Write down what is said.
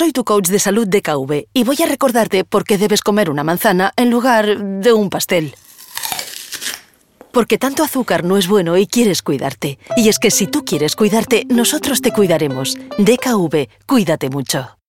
Soy tu coach de salud de DKV y voy a recordarte por qué debes comer una manzana en lugar de un pastel. Porque tanto azúcar no es bueno y quieres cuidarte. Y es que si tú quieres cuidarte, nosotros te cuidaremos. DKV, cuídate mucho.